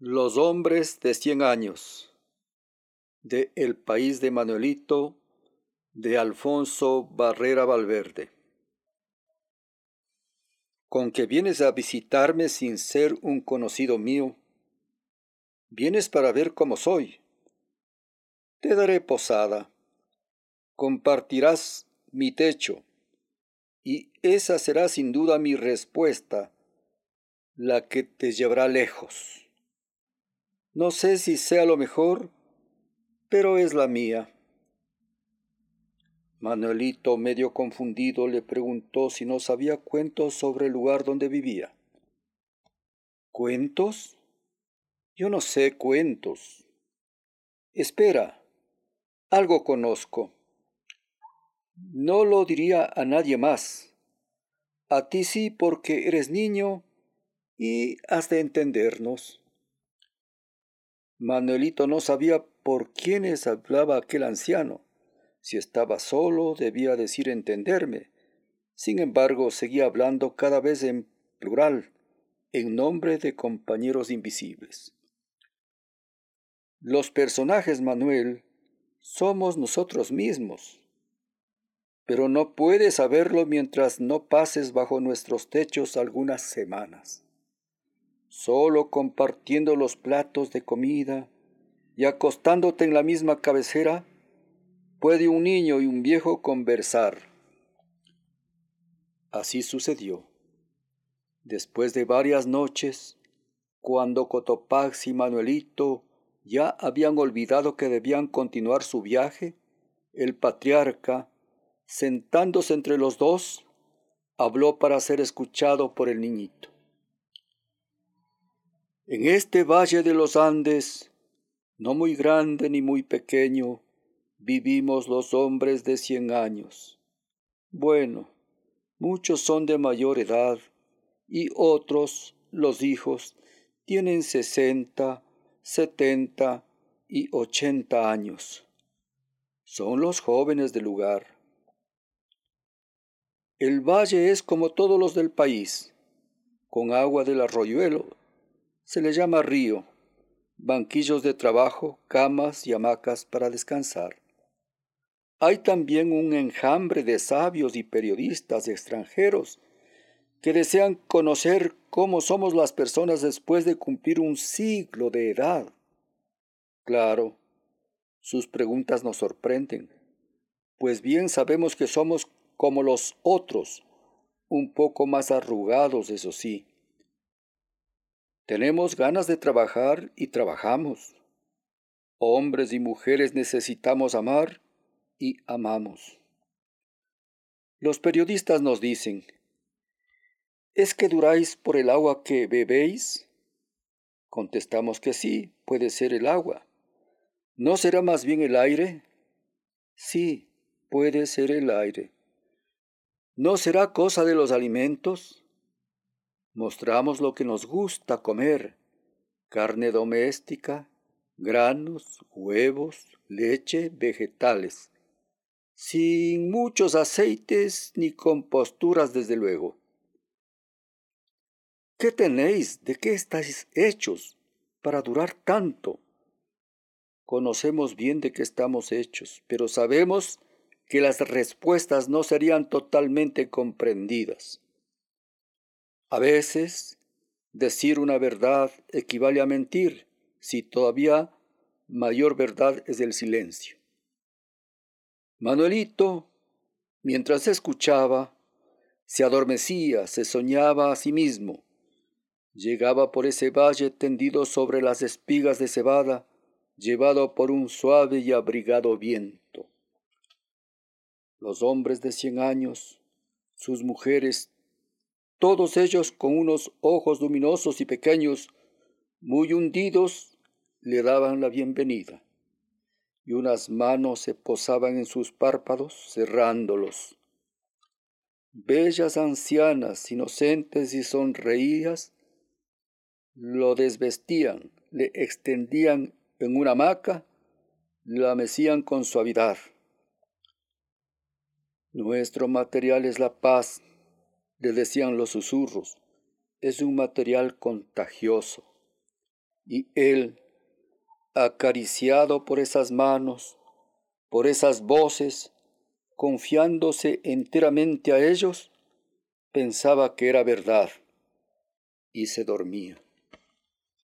Los hombres de cien años de El país de Manuelito de Alfonso Barrera Valverde Con que vienes a visitarme sin ser un conocido mío, vienes para ver cómo soy. Te daré posada, compartirás mi techo, y esa será sin duda mi respuesta, la que te llevará lejos. No sé si sea lo mejor, pero es la mía. Manuelito, medio confundido, le preguntó si no sabía cuentos sobre el lugar donde vivía. ¿Cuentos? Yo no sé cuentos. Espera, algo conozco. No lo diría a nadie más. A ti sí porque eres niño y has de entendernos. Manuelito no sabía por quiénes hablaba aquel anciano. Si estaba solo, debía decir entenderme. Sin embargo, seguía hablando cada vez en plural, en nombre de compañeros invisibles. Los personajes, Manuel, somos nosotros mismos. Pero no puedes saberlo mientras no pases bajo nuestros techos algunas semanas solo compartiendo los platos de comida y acostándote en la misma cabecera, puede un niño y un viejo conversar. Así sucedió. Después de varias noches, cuando Cotopax y Manuelito ya habían olvidado que debían continuar su viaje, el patriarca, sentándose entre los dos, habló para ser escuchado por el niñito. En este valle de los Andes, no muy grande ni muy pequeño, vivimos los hombres de cien años. Bueno, muchos son de mayor edad y otros, los hijos, tienen sesenta, setenta y ochenta años. Son los jóvenes del lugar. El valle es como todos los del país, con agua del arroyuelo se le llama río, banquillos de trabajo, camas y hamacas para descansar. Hay también un enjambre de sabios y periodistas extranjeros que desean conocer cómo somos las personas después de cumplir un siglo de edad. Claro, sus preguntas nos sorprenden, pues bien sabemos que somos como los otros, un poco más arrugados, eso sí, tenemos ganas de trabajar y trabajamos. Hombres y mujeres necesitamos amar y amamos. Los periodistas nos dicen, ¿es que duráis por el agua que bebéis? Contestamos que sí, puede ser el agua. ¿No será más bien el aire? Sí, puede ser el aire. ¿No será cosa de los alimentos? Mostramos lo que nos gusta comer, carne doméstica, granos, huevos, leche, vegetales, sin muchos aceites ni composturas desde luego. ¿Qué tenéis? ¿De qué estáis hechos para durar tanto? Conocemos bien de qué estamos hechos, pero sabemos que las respuestas no serían totalmente comprendidas. A veces, decir una verdad equivale a mentir, si todavía mayor verdad es el silencio. Manuelito, mientras escuchaba, se adormecía, se soñaba a sí mismo. Llegaba por ese valle tendido sobre las espigas de cebada, llevado por un suave y abrigado viento. Los hombres de cien años, sus mujeres todos ellos con unos ojos luminosos y pequeños, muy hundidos, le daban la bienvenida, y unas manos se posaban en sus párpados, cerrándolos. Bellas ancianas, inocentes y sonreídas, lo desvestían, le extendían en una hamaca, la mecían con suavidad. Nuestro material es la paz, le decían los susurros, es un material contagioso. Y él, acariciado por esas manos, por esas voces, confiándose enteramente a ellos, pensaba que era verdad y se dormía.